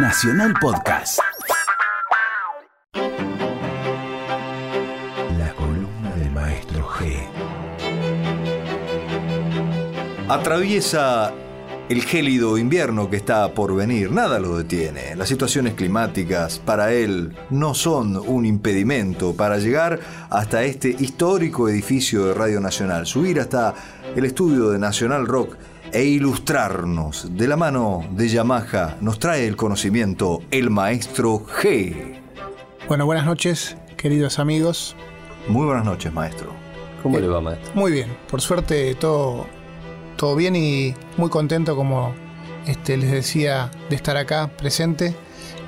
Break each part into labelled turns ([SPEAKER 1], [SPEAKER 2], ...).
[SPEAKER 1] Nacional Podcast.
[SPEAKER 2] La columna del maestro G.
[SPEAKER 3] Atraviesa el gélido invierno que está por venir, nada lo detiene. Las situaciones climáticas para él no son un impedimento para llegar hasta este histórico edificio de Radio Nacional, subir hasta el estudio de Nacional Rock e ilustrarnos de la mano de Yamaha. Nos trae el conocimiento el maestro G.
[SPEAKER 4] Bueno, buenas noches, queridos amigos.
[SPEAKER 3] Muy buenas noches, maestro.
[SPEAKER 5] ¿Cómo le va, maestro?
[SPEAKER 4] Muy bien, por suerte todo, todo bien y muy contento, como este, les decía, de estar acá presente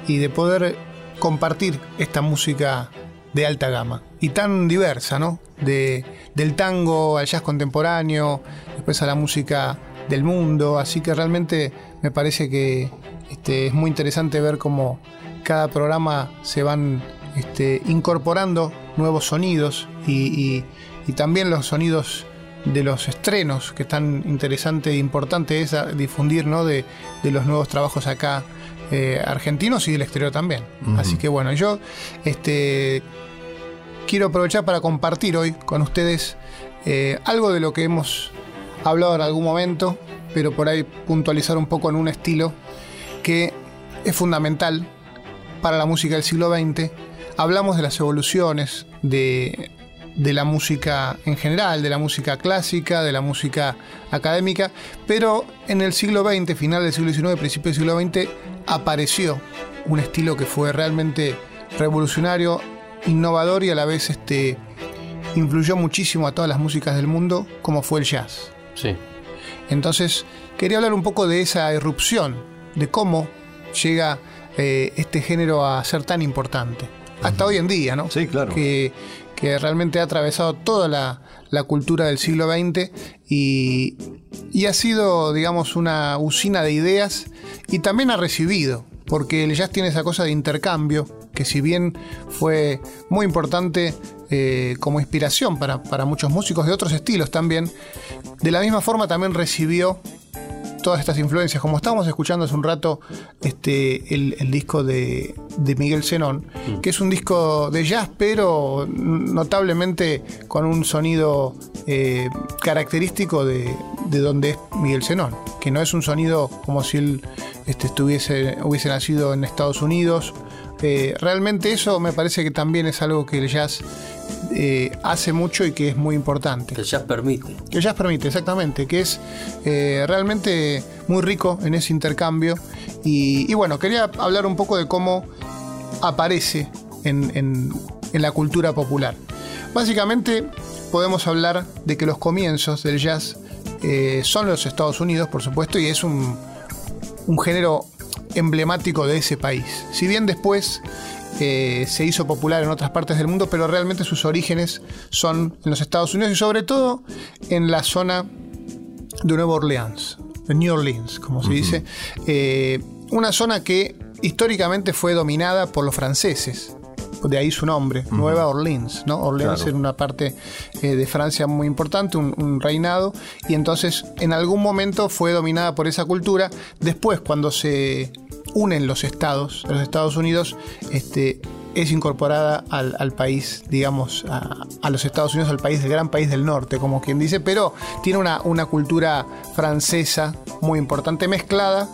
[SPEAKER 4] y de poder compartir esta música de alta gama y tan diversa, ¿no? De, del tango al jazz contemporáneo, después a la música del mundo, así que realmente me parece que este, es muy interesante ver cómo cada programa se van este, incorporando nuevos sonidos y, y- y también los sonidos de los estrenos, que es tan interesante e importante es difundir ¿no? de, de los nuevos trabajos acá eh, argentinos y del exterior también. Así que bueno, yo este, quiero aprovechar para compartir hoy con ustedes eh, algo de lo que hemos hablado en algún momento, pero por ahí puntualizar un poco en un estilo que es fundamental para la música del siglo XX. Hablamos de las evoluciones de, la música en general, de la música clásica, de la música académica, pero en el siglo XX, final del siglo XIX, principio del siglo XX, apareció un estilo que fue realmente revolucionario, innovador y a la vez este, influyó muchísimo a todas las músicas del mundo, como fue el jazz.
[SPEAKER 5] Sí.
[SPEAKER 4] Entonces, quería hablar un poco de esa irrupción, de cómo llega eh, este género a ser tan importante. Hasta hoy en día, ¿no?
[SPEAKER 3] Sí, claro.
[SPEAKER 4] Que, que realmente ha atravesado toda la, la cultura del siglo XX y, y ha sido, digamos, una usina de ideas y también ha recibido, porque el jazz tiene esa cosa de intercambio, que si bien fue muy importante eh, como inspiración para, para muchos músicos de otros estilos también, de la misma forma también recibió todas estas influencias. Como estábamos escuchando hace un rato este, el, el disco de, de Miguel Zenón, que es un disco de jazz, pero notablemente con un sonido eh, característico de, de donde es Miguel Zenón, que no es un sonido como si él este, estuviese, hubiese nacido en Estados Unidos. Eh, realmente eso me parece que también es algo que el jazz eh, hace mucho y que es muy importante.
[SPEAKER 5] Que el jazz permite.
[SPEAKER 4] Que el jazz permite, exactamente, que es eh, realmente muy rico en ese intercambio. Y, y bueno, quería hablar un poco de cómo aparece en, en- en la cultura popular. Básicamente podemos hablar de que los comienzos del jazz eh, son los Estados Unidos, por supuesto, y es un, un género emblemático de ese país. Si bien después eh, se hizo popular en otras partes del mundo, pero realmente sus orígenes son en los Estados Unidos y sobre todo en la zona de Nueva Orleans, de New Orleans, como se dice. Eh, una zona que históricamente fue dominada por los franceses. De ahí su nombre, Nueva Orleans, ¿no? Orleans
[SPEAKER 3] Claro.
[SPEAKER 4] era una parte eh, de Francia muy importante, un, un reinado, y entonces en algún momento fue dominada por esa cultura. Después, cuando se unen los estados, los Estados Unidos, este, es incorporada al, al país, digamos, a, a los Estados Unidos, al país, el gran país del norte, como quien dice, pero tiene una, una cultura francesa muy importante, mezclada,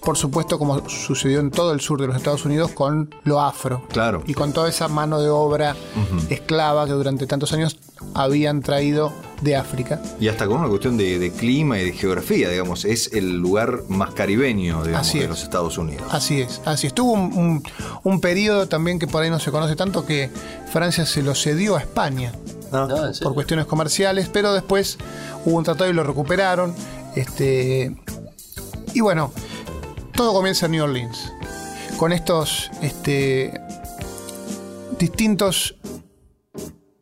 [SPEAKER 4] por supuesto, como sucedió en todo el sur de los Estados Unidos, con lo afro.
[SPEAKER 3] Claro.
[SPEAKER 4] Y con toda esa mano de obra esclava que durante tantos años habían traído de África.
[SPEAKER 3] Y hasta con una cuestión de, de clima y de geografía, digamos, es el lugar más caribeño, digamos,
[SPEAKER 4] Así
[SPEAKER 3] de
[SPEAKER 4] es.
[SPEAKER 3] los Estados Unidos.
[SPEAKER 4] Así es, así es. Tuvo un, un- un periodo también que por ahí no se conoce tanto que Francia se lo cedió a España
[SPEAKER 5] Ah, ¿en serio?
[SPEAKER 4] por cuestiones comerciales, pero después hubo un tratado y lo recuperaron. Este, y bueno, todo comienza en New Orleans. Con estos este, distintos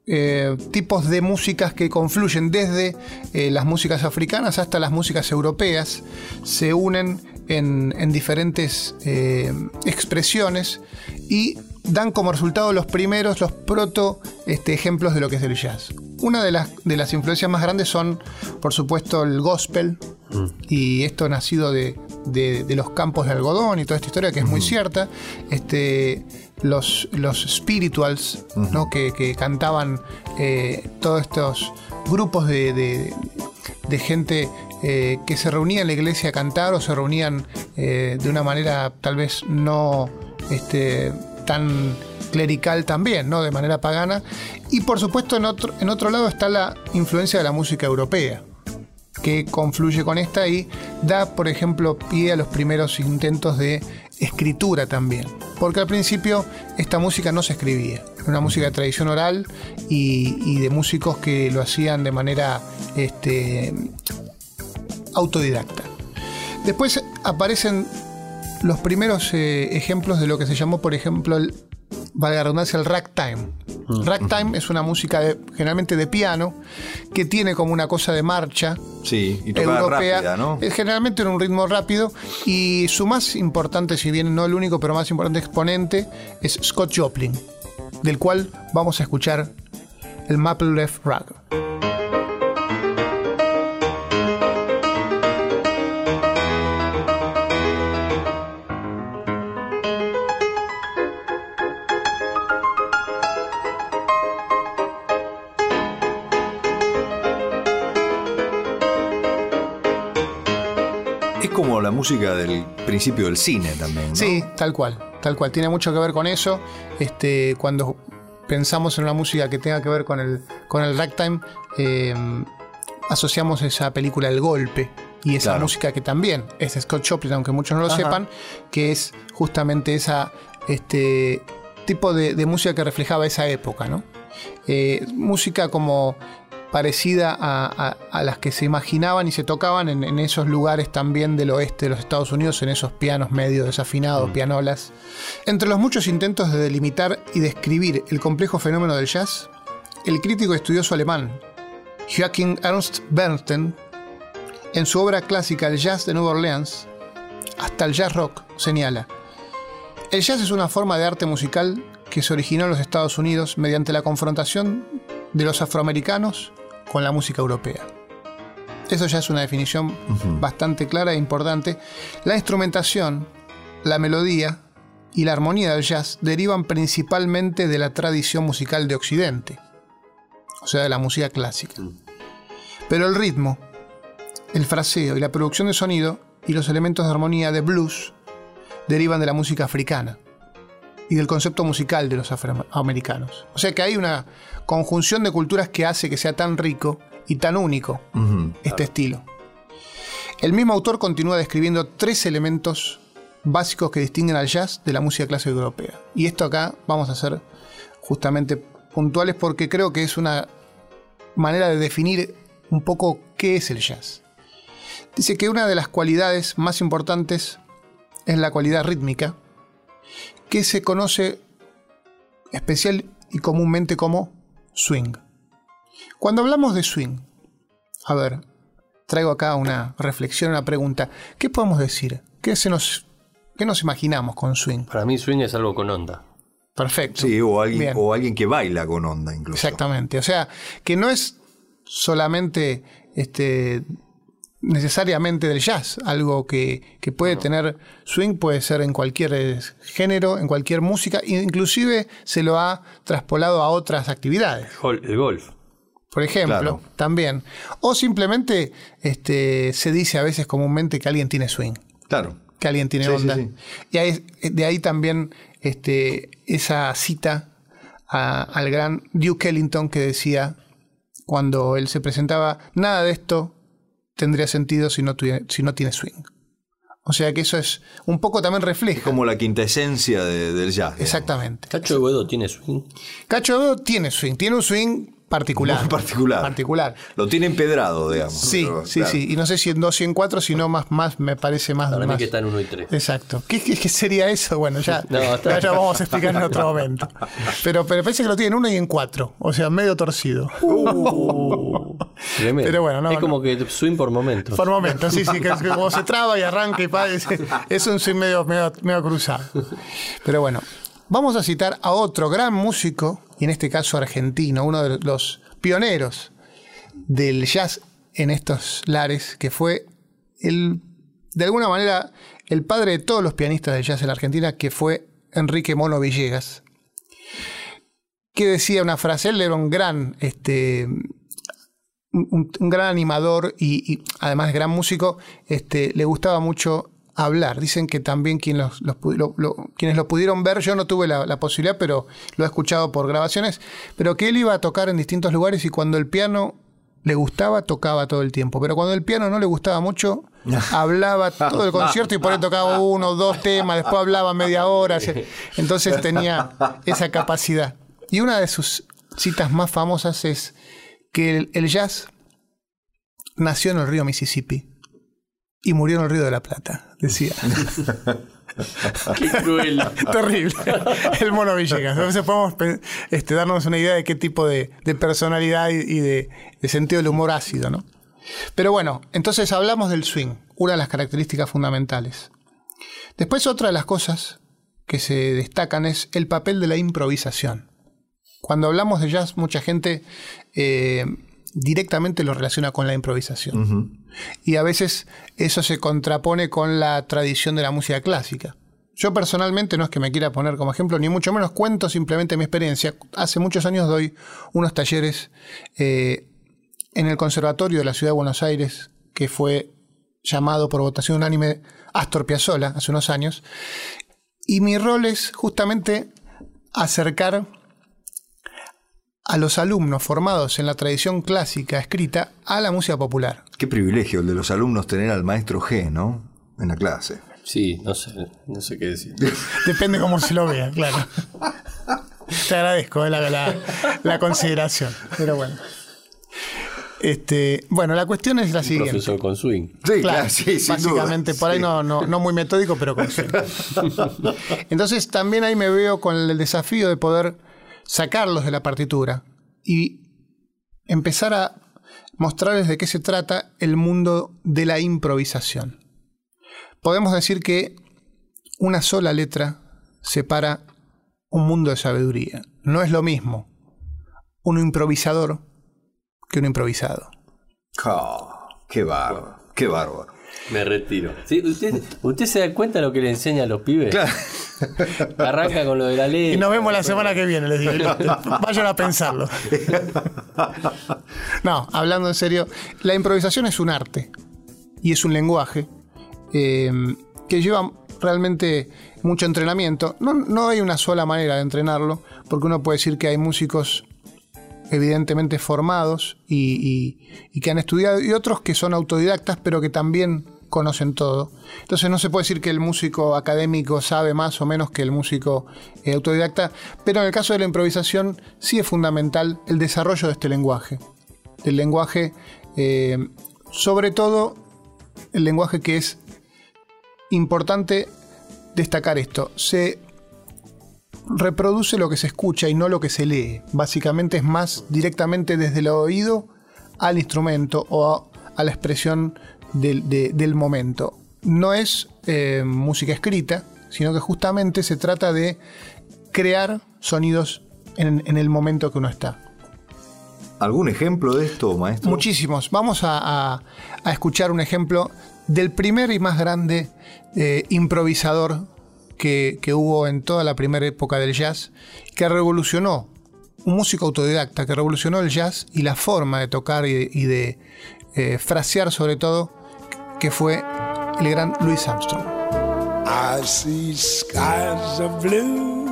[SPEAKER 4] eh, tipos de músicas que confluyen desde eh, las músicas africanas hasta las músicas europeas, se unen en, en diferentes eh, expresiones y dan como resultado los primeros, los proto este, ejemplos de lo que es el jazz. Una de las, de las influencias más grandes son, por supuesto, el gospel, y esto nacido de, de, de los campos de algodón y toda esta historia que es muy cierta. Este, los, los spirituals, ¿no? que, que cantaban eh, todos estos grupos de, de- de gente eh, que se reunía en la iglesia a cantar o se reunían eh, de una manera tal vez no este, tan clerical también, ¿no? de manera pagana. Y por supuesto en otro, en otro lado está la influencia de la música europea que confluye con esta y da, por ejemplo, pie a los primeros intentos de escritura también. Porque al principio esta música no se escribía, era una música de tradición oral y, de músicos que lo hacían de manera este, autodidacta. Después aparecen los primeros eh, ejemplos de lo que se llamó, por ejemplo, el, valga la redundancia, el ragtime. Ragtime es una música de- generalmente de piano que tiene como una cosa de marcha
[SPEAKER 3] Sí, y
[SPEAKER 4] europea.
[SPEAKER 3] rápida, ¿no?
[SPEAKER 4] Es generalmente en un ritmo rápido y su más importante, si bien no el único, pero más importante exponente es Scott Joplin, del cual vamos a escuchar el Maple Leaf Rag.
[SPEAKER 3] Como la música del principio del cine también, ¿no?
[SPEAKER 4] Sí, tal cual, tal cual. Tiene mucho que ver con eso. Este, cuando pensamos en una música que tenga que ver con el, con el ragtime, eh, asociamos esa película El Golpe y esa
[SPEAKER 3] Claro.
[SPEAKER 4] música que también es de Scott Joplin, aunque muchos no lo
[SPEAKER 3] Ajá.
[SPEAKER 4] sepan, que es justamente esa este tipo de, de música que reflejaba esa época, ¿no? Eh, música como parecida a, a- a las que se imaginaban y se tocaban en, en esos lugares también del oeste de los Estados Unidos, en esos pianos medio desafinados, pianolas. Entre los muchos intentos de delimitar y describir el complejo fenómeno del jazz, el crítico estudioso alemán Joachim Ernst Bernstein, en su obra clásica El Jazz de Nueva Orleans, hasta el jazz rock, señala, el jazz es una forma de arte musical que se originó en los Estados Unidos mediante la confrontación de los afroamericanos con la música europea. Eso ya es una definición bastante clara e importante. La instrumentación, la melodía y la armonía del jazz derivan principalmente de la tradición musical de Occidente, o sea, de la música clásica. Pero el ritmo, el fraseo y la producción de sonido y los elementos de armonía de blues derivan de la música africana y del concepto musical de los afroamericanos. O sea que hay una conjunción de culturas que hace que sea tan rico y tan único este estilo. El mismo autor continúa describiendo tres elementos básicos que distinguen al jazz de la música clásica europea. Y esto acá vamos a ser justamente puntuales porque creo que es una manera de definir un poco qué es el jazz. Dice que una de las cualidades más importantes es la cualidad rítmica, que se conoce especial y comúnmente como swing. Cuando hablamos de swing, a ver, traigo acá una reflexión, una pregunta. ¿Qué podemos decir? ¿Qué, se nos, qué nos imaginamos con swing?
[SPEAKER 5] Para mí swing es algo con onda.
[SPEAKER 4] Perfecto.
[SPEAKER 3] Sí, o alguien,
[SPEAKER 4] Bien.
[SPEAKER 3] o alguien que baila con onda incluso.
[SPEAKER 4] Exactamente. O sea, que no es solamente este, necesariamente del jazz, algo que, que puede tener swing, puede ser en cualquier eh, género, en cualquier música, e inclusive se lo ha traspolado a otras actividades.
[SPEAKER 5] El golf.
[SPEAKER 4] Por ejemplo,
[SPEAKER 3] Claro.
[SPEAKER 4] también. O simplemente este, se dice a veces comúnmente que alguien tiene swing,
[SPEAKER 3] Claro.
[SPEAKER 4] que alguien tiene
[SPEAKER 3] Sí, sí,
[SPEAKER 4] onda.
[SPEAKER 3] sí.
[SPEAKER 4] Y ahí- de ahí también este, esa cita a- al gran Duke Ellington que decía cuando él se presentaba, nada de esto tendría sentido si no, tuviera- si no tiene swing. O sea que eso es un poco también refleja.
[SPEAKER 3] Como la quinta esencia de- del jazz. digamos.
[SPEAKER 4] Exactamente.
[SPEAKER 5] Cacho de Boedo tiene swing.
[SPEAKER 4] Cacho Bodo tiene swing, tiene un swing particular.
[SPEAKER 3] Muy particular.
[SPEAKER 4] Particular.
[SPEAKER 3] Lo tiene empedrado, digamos.
[SPEAKER 4] Sí,
[SPEAKER 3] pero,
[SPEAKER 4] sí,
[SPEAKER 3] claro.
[SPEAKER 4] sí. Y no sé si en 2 y en 4, sino más, más me parece más.
[SPEAKER 5] Para mí que está en 1 y 3.
[SPEAKER 4] Exacto. ¿Qué, qué, qué sería eso? Bueno, ya,
[SPEAKER 5] No, está-
[SPEAKER 4] ya, ya vamos a explicar en otro momento. Pero, pero parece que lo tiene en 1 y en 4. O sea, medio torcido.
[SPEAKER 5] Tremendo.
[SPEAKER 4] Pero bueno, no,
[SPEAKER 5] es
[SPEAKER 4] no.
[SPEAKER 5] como que swing por momentos.
[SPEAKER 4] Por momentos, sí, sí, que, que como se traba y arranca y pa, es, es un swing medio, medio, medio cruzado. Pero bueno, vamos a citar a otro gran músico, y en este caso argentino, uno de los pioneros del jazz en estos lares, que fue el de alguna manera el padre de todos los pianistas de jazz en la Argentina, que fue Enrique Mono Villegas, que decía una frase, él era un gran, este, un, un gran animador y, y además gran músico, este, le gustaba mucho hablar. Dicen que también quien los, los pu- lo- lo- quienes lo pudieron ver, yo no tuve la, la posibilidad, pero lo he escuchado por grabaciones, pero que él iba a tocar en distintos lugares y cuando el piano le gustaba, tocaba todo el tiempo. Pero cuando el piano no le gustaba mucho, hablaba todo el concierto y por ahí tocaba uno, dos temas, después hablaba media hora. Entonces tenía esa capacidad. Y una de sus citas más famosas es que el, el jazz nació en el río Mississippi y murió en el río de la Plata, decía.
[SPEAKER 5] Qué cruel.
[SPEAKER 4] Terrible. El mono Villegas. A veces podemos este, darnos una idea de qué tipo de, de personalidad y, y de, de sentido del humor ácido, ¿no? Pero bueno, entonces hablamos del swing, una de las características fundamentales. Después otra de las cosas que se destacan es el papel de la improvisación. Cuando hablamos de jazz, mucha gente eh, directamente lo relaciona con la improvisación. Y a veces eso se contrapone con la tradición de la música clásica. Yo personalmente no es que me quiera poner como ejemplo, ni mucho menos cuento simplemente mi experiencia. Hace muchos años doy unos talleres eh, en el Conservatorio de la Ciudad de Buenos Aires, que fue llamado por votación unánime Astor Piazzolla hace unos años. Y mi rol es justamente acercar a los alumnos formados en la tradición clásica escrita a la música popular.
[SPEAKER 3] Qué privilegio el de los alumnos tener al maestro G, ¿no? En la clase.
[SPEAKER 5] Sí, no sé, no sé qué decir.
[SPEAKER 4] Depende cómo se lo vea, claro. Te agradezco eh, la, la- la consideración, pero bueno. Este, bueno, la cuestión es la
[SPEAKER 5] Un
[SPEAKER 4] siguiente.
[SPEAKER 5] profesor con swing.
[SPEAKER 3] Sí,
[SPEAKER 4] Claro,
[SPEAKER 3] sí, sin
[SPEAKER 4] básicamente,
[SPEAKER 3] duda.
[SPEAKER 4] por ahí
[SPEAKER 3] Sí.
[SPEAKER 4] no, no, no muy metódico, pero consciente. Entonces también ahí me veo con el desafío de poder sacarlos de la partitura y empezar a mostrarles de qué se trata el mundo de la improvisación. Podemos decir que una sola letra separa un mundo de sabiduría. No es lo mismo un improvisador que un improvisado.
[SPEAKER 3] Ah, qué bárbaro, qué bárbaro.
[SPEAKER 5] Me retiro. Sí, ¿usted, ¿Usted se da cuenta de lo que le enseña a los pibes?
[SPEAKER 3] Claro.
[SPEAKER 5] Arranca con lo de la ley.
[SPEAKER 4] Y nos vemos la semana que viene, les digo. Vayan a pensarlo. No, hablando en serio, la improvisación es un arte y es un lenguaje eh, que lleva realmente mucho entrenamiento. No, no hay una sola manera de entrenarlo, porque uno puede decir que hay músicos evidentemente formados y, que han estudiado, y otros que son autodidactas, pero que también conocen todo. Entonces no se puede decir que el músico académico sabe más o menos que el músico eh, autodidacta, pero en el caso de la improvisación sí es fundamental el desarrollo de este lenguaje. El lenguaje, eh, sobre todo el lenguaje que es importante destacar esto, se reproduce lo que se escucha y no lo que se lee. Básicamente es más directamente desde el oído al instrumento o a, la expresión del, de- del momento. No es eh, música escrita, sino que justamente se trata de crear sonidos en, en el momento que uno está.
[SPEAKER 3] ¿Algún ejemplo de esto, maestro?
[SPEAKER 4] Muchísimos. Vamos a, a- a escuchar un ejemplo del primer y más grande eh, improvisador que, hubo en toda la primera época del jazz, que revolucionó, un músico autodidacta, que revolucionó el jazz y la forma de tocar y, y de eh, frasear sobre todo, que fue el gran Louis Armstrong.
[SPEAKER 2] I see skies of blue,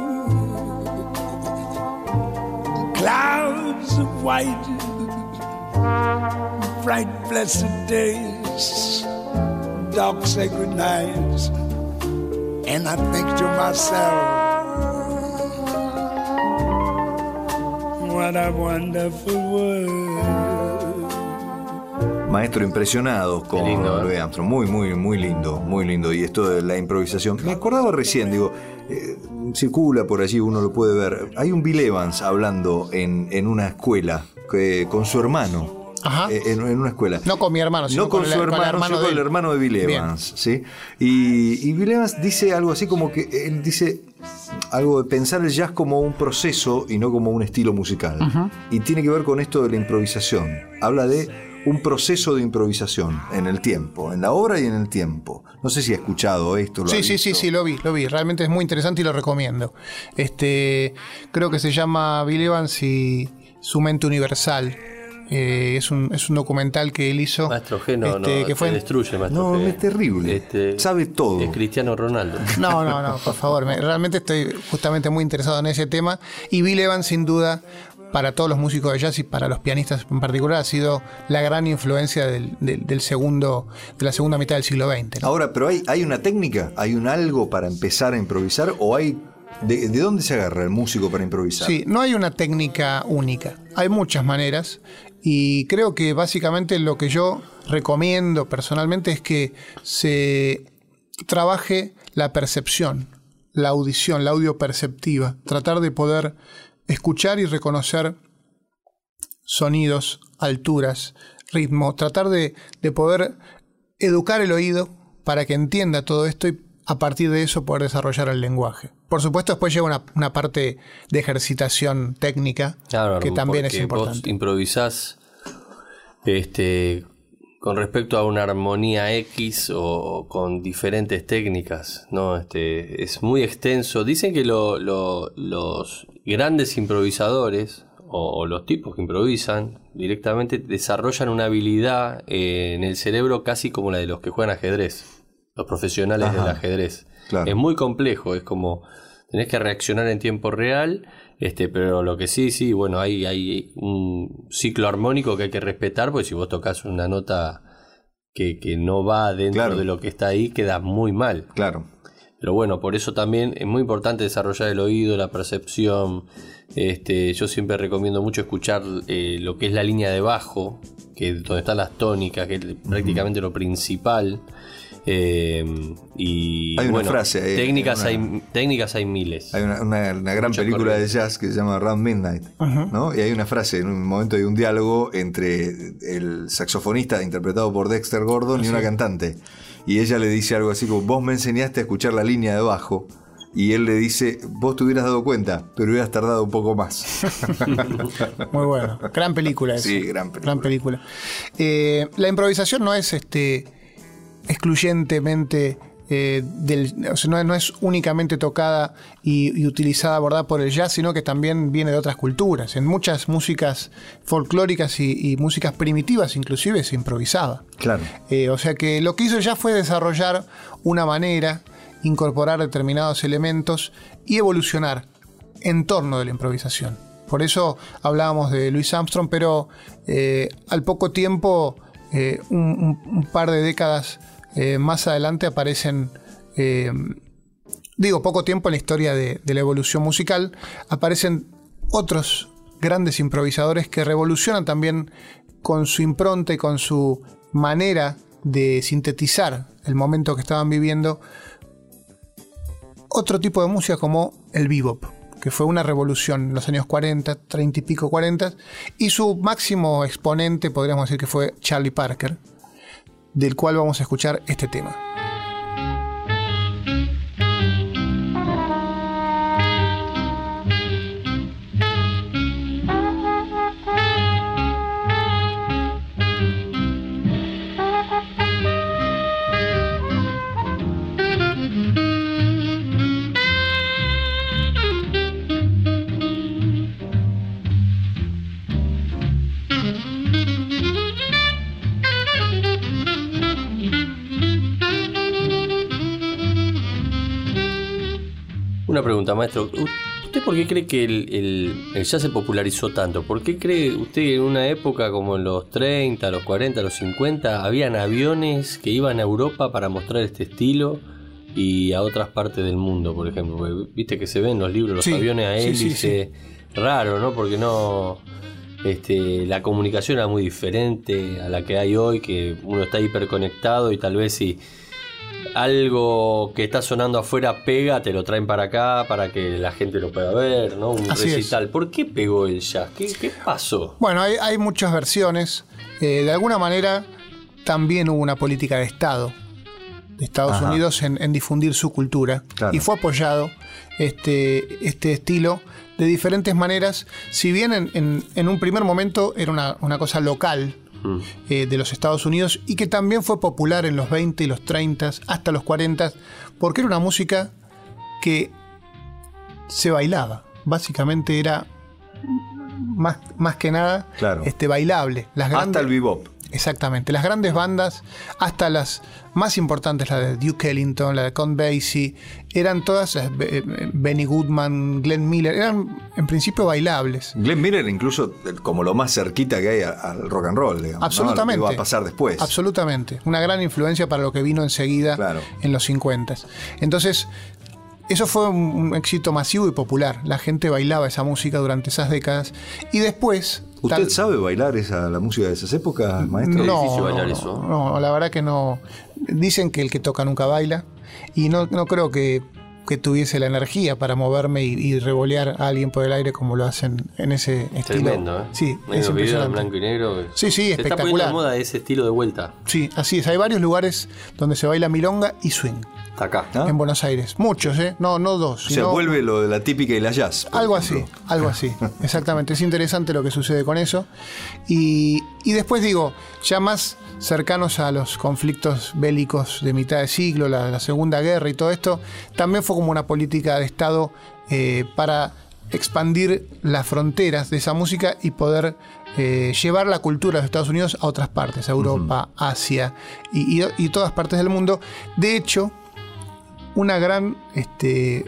[SPEAKER 2] clouds of white, bright blessed days, dark sacred nights, and I think to myself, what a wonderful world.
[SPEAKER 3] Maestro impresionado con
[SPEAKER 5] lindo, ¿eh?
[SPEAKER 3] Louis Armstrong. Muy, muy, muy lindo, muy lindo. Y esto de la improvisación. Me acordaba recién, digo, eh, circula por allí, uno lo puede ver. Hay un Bill Evans hablando en, en una escuela que- con su hermano. Eh, En, en una escuela.
[SPEAKER 4] No con mi hermano, sino
[SPEAKER 3] no con,
[SPEAKER 4] con
[SPEAKER 3] su
[SPEAKER 4] el- con el
[SPEAKER 3] hermano,
[SPEAKER 4] hermano
[SPEAKER 3] sino
[SPEAKER 4] de
[SPEAKER 3] con el hermano de Bill. Evans, ¿sí? Y, y Bill Evans dice algo así como que él dice algo de pensar el jazz como un proceso y no como un estilo musical. Y tiene que ver con esto de la improvisación. Habla de un proceso de improvisación en el tiempo, en la obra y en el tiempo. No sé si ha escuchado esto. Lo
[SPEAKER 4] Sí, sí, sí, sí, lo vi, lo vi. Realmente es muy interesante y lo recomiendo. Este, creo que se llama Bill Evans y su mente universal. Eh, es, un, es un documental que él hizo.
[SPEAKER 5] Maestro G no,
[SPEAKER 4] este,
[SPEAKER 5] no,
[SPEAKER 4] que fue
[SPEAKER 5] destruye, Maestro
[SPEAKER 3] No,
[SPEAKER 5] G.
[SPEAKER 3] es terrible.
[SPEAKER 5] Este,
[SPEAKER 3] Sabe todo.
[SPEAKER 5] Es Cristiano Ronaldo.
[SPEAKER 4] No, no, no, por favor. me- realmente estoy justamente muy interesado en ese tema. Y Bill Evans, sin duda, para todos los músicos de jazz y para los pianistas en particular, ha sido la gran influencia del, del- del segundo, de la segunda mitad del siglo XX. ¿no?
[SPEAKER 3] Ahora, pero hay, hay una técnica, hay un algo para empezar a improvisar o hay... ¿De, de dónde se agarra el músico para improvisar?
[SPEAKER 4] Sí, no hay una técnica única. Hay muchas maneras. Y creo que básicamente lo que yo recomiendo personalmente es que se trabaje la percepción, la audición, la audio perceptiva. Tratar de poder escuchar y reconocer sonidos, alturas, ritmo. Tratar de, de poder educar el oído para que entienda todo esto y a partir de eso poder desarrollar el lenguaje. Por supuesto, después lleva una, una parte de ejercitación técnica
[SPEAKER 5] Claro,
[SPEAKER 4] que también es
[SPEAKER 5] Vos
[SPEAKER 4] importante.
[SPEAKER 5] improvisás este, con respecto a una armonía X o con diferentes técnicas, ¿no? Este, es muy extenso. Dicen que lo- lo- los grandes improvisadores o, o los tipos que improvisan directamente desarrollan una habilidad eh, en el cerebro casi como la de los que juegan ajedrez, los profesionales
[SPEAKER 3] Ajá,
[SPEAKER 5] del ajedrez.
[SPEAKER 3] claro.
[SPEAKER 5] Es muy complejo, es como tenés que reaccionar en tiempo real, este, pero lo que sí, sí, bueno, hay, hay un ciclo armónico que hay que respetar, porque si vos tocas una nota que, que no va dentro
[SPEAKER 3] Claro.
[SPEAKER 5] de lo que está ahí, queda muy mal.
[SPEAKER 3] Claro.
[SPEAKER 5] Pero bueno, por eso también es muy importante desarrollar el oído, la percepción. Este, yo siempre recomiendo mucho escuchar eh, lo que es la línea de bajo, que es donde están las tónicas, que es prácticamente lo principal. Eh, y
[SPEAKER 3] Hay una
[SPEAKER 5] bueno,
[SPEAKER 3] frase
[SPEAKER 5] técnicas,
[SPEAKER 3] una-
[SPEAKER 5] hay, técnicas hay miles.
[SPEAKER 3] Hay una, una- una gran película de jazz que se llama Round Midnight, ¿no? Y hay una frase, en un momento hay un diálogo entre el saxofonista interpretado por Dexter Gordon y una cantante. Y ella le dice algo así como, vos me enseñaste a escuchar la línea de bajo. Y él le dice, vos te hubieras dado cuenta, pero hubieras tardado un poco más.
[SPEAKER 4] Muy bueno. Gran película esa.
[SPEAKER 3] Sí, gran película.
[SPEAKER 4] Gran película. Eh, la improvisación no es este excluyentemente eh, del, o sea, no, es- no es únicamente tocada y, y utilizada ¿verdad? por el jazz, sino que también viene de otras culturas. En muchas músicas folclóricas y, y músicas primitivas inclusive se improvisaba.
[SPEAKER 3] Claro.
[SPEAKER 4] Eh, o sea que lo que hizo ya fue desarrollar una manera, incorporar determinados elementos y evolucionar en torno de la improvisación. Por eso hablábamos de Louis Armstrong, pero eh, al poco tiempo, un, un- un par de décadas eh, más adelante aparecen, eh, digo, poco tiempo en la historia de, la evolución musical, aparecen otros grandes improvisadores que revolucionan también con su impronta y con su manera de sintetizar el momento que estaban viviendo otro tipo de música como el bebop, que fue una revolución en los años 40, 30 y pico 40, y su máximo exponente podríamos decir que fue Charlie Parker, del cual vamos a escuchar este tema.
[SPEAKER 5] Pregunta, maestro. ¿Usted por qué cree que el, el- el jazz se popularizó tanto? ¿Por qué cree usted que en una época como en los 30, los 40, los 50, habían aviones que iban a Europa para mostrar este estilo y a otras partes del mundo, por ejemplo? Porque Viste que se ven en los libros los
[SPEAKER 4] Sí,
[SPEAKER 5] aviones a
[SPEAKER 4] sí, sí,
[SPEAKER 5] hélice. Raro, ¿no? Porque no... Este, la comunicación era muy diferente a la que hay hoy, que uno está hiperconectado y tal vez si algo que está sonando afuera pega, te lo traen para acá para que la gente lo pueda ver, ¿no? Un
[SPEAKER 4] Así es.
[SPEAKER 5] recital. ¿Por qué pegó el jazz? ¿Qué, qué pasó?
[SPEAKER 4] Bueno, hay, hay muchas versiones. Eh, de alguna manera también hubo una política de Estado de Estados
[SPEAKER 3] Ajá.
[SPEAKER 4] Unidos en, en difundir su cultura.
[SPEAKER 3] Claro.
[SPEAKER 4] Y fue apoyado este, este estilo de diferentes maneras. Si bien en, en- en un primer momento era una, una cosa local, eh, de los Estados Unidos y que también fue popular en los 20 y los 30 hasta los 40 porque era una música que se bailaba. Básicamente era más, más que nada
[SPEAKER 3] Claro.
[SPEAKER 4] este, bailable. Las
[SPEAKER 3] Hasta el bebop.
[SPEAKER 4] Exactamente. Las grandes bandas, hasta las más importantes, la de Duke Ellington, la de Count Basie, eran todas, eh, eh, Benny Goodman, Glenn Miller, eran en principio bailables.
[SPEAKER 3] Glenn Miller incluso eh, como lo más cerquita que hay al rock and roll, digamos. ¿no?
[SPEAKER 4] Absolutamente.
[SPEAKER 3] Lo que va a pasar después.
[SPEAKER 4] Absolutamente. Una gran influencia para lo que vino enseguida
[SPEAKER 3] Claro.
[SPEAKER 4] en los 50. Entonces, eso fue un, éxito masivo y popular. La gente bailaba esa música durante esas décadas. Y después.
[SPEAKER 3] ¿Usted
[SPEAKER 4] tal-
[SPEAKER 3] sabe bailar esa, la música de esas épocas, maestro?
[SPEAKER 4] No,
[SPEAKER 5] difícil bailar
[SPEAKER 4] no,
[SPEAKER 5] eso.
[SPEAKER 4] no, la verdad que no. Dicen que el que toca nunca baila. Y no, no creo que, que tuviese la energía para moverme y, y revolear a alguien por el aire como lo hacen en ese estilo.
[SPEAKER 5] Tremendo, ¿eh?
[SPEAKER 4] Sí, es
[SPEAKER 5] videos en
[SPEAKER 4] impresionante.
[SPEAKER 5] blanco y negro. que-
[SPEAKER 4] Sí, sí,
[SPEAKER 5] Se está poniendo
[SPEAKER 4] espectacular.
[SPEAKER 5] de moda ese estilo de vuelta.
[SPEAKER 4] Sí, así es. Hay varios lugares donde se baila milonga y swing
[SPEAKER 5] Está acá.
[SPEAKER 3] ¿Ah?
[SPEAKER 4] en Buenos Aires. Muchos, ¿eh? No, no dos.
[SPEAKER 3] O sea, vuelve lo de la típica y la jazz.
[SPEAKER 4] Algo
[SPEAKER 3] ejemplo.
[SPEAKER 4] así, algo así. Exactamente. Es interesante lo que sucede con eso. Y, y después digo, ya más cercanos a los conflictos bélicos de mitad de siglo, la, la Segunda Guerra y todo esto, también fue como una política de Estado eh, para expandir las fronteras de esa música y poder eh, llevar la cultura de los Estados Unidos a otras partes, a Europa, Asia y, y- y todas partes del mundo. De hecho, una gran este,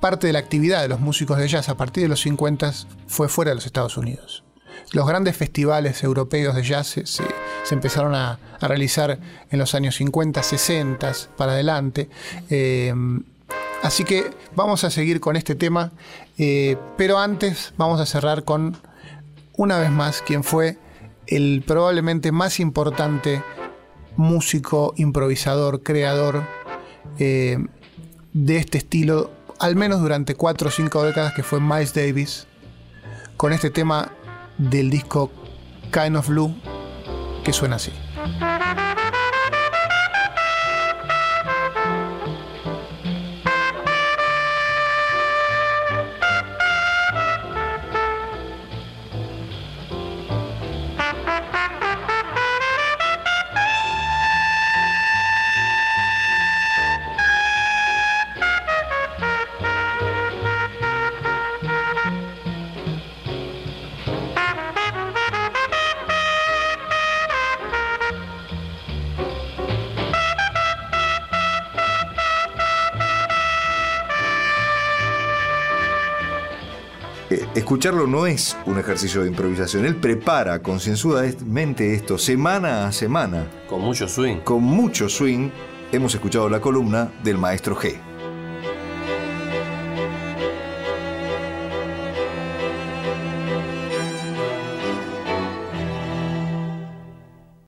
[SPEAKER 4] parte de la actividad de los músicos de jazz a partir de los 50 fue fuera de los Estados Unidos. Los grandes festivales europeos de jazz se, empezaron a, a realizar en los años 50, 60 para adelante. Eh, así que vamos a seguir con este tema, eh, pero antes vamos a cerrar con, una vez más, quien fue el probablemente más importante músico, improvisador, creador eh, de este estilo, al menos durante cuatro o cinco décadas, que fue Miles Davis, con este tema del disco Kind of Blue, que suena así.
[SPEAKER 3] Escucharlo no es un ejercicio de improvisación. Él prepara concienzudamente esto semana a semana.
[SPEAKER 5] Con mucho swing.
[SPEAKER 3] Con mucho swing hemos escuchado la columna del maestro G.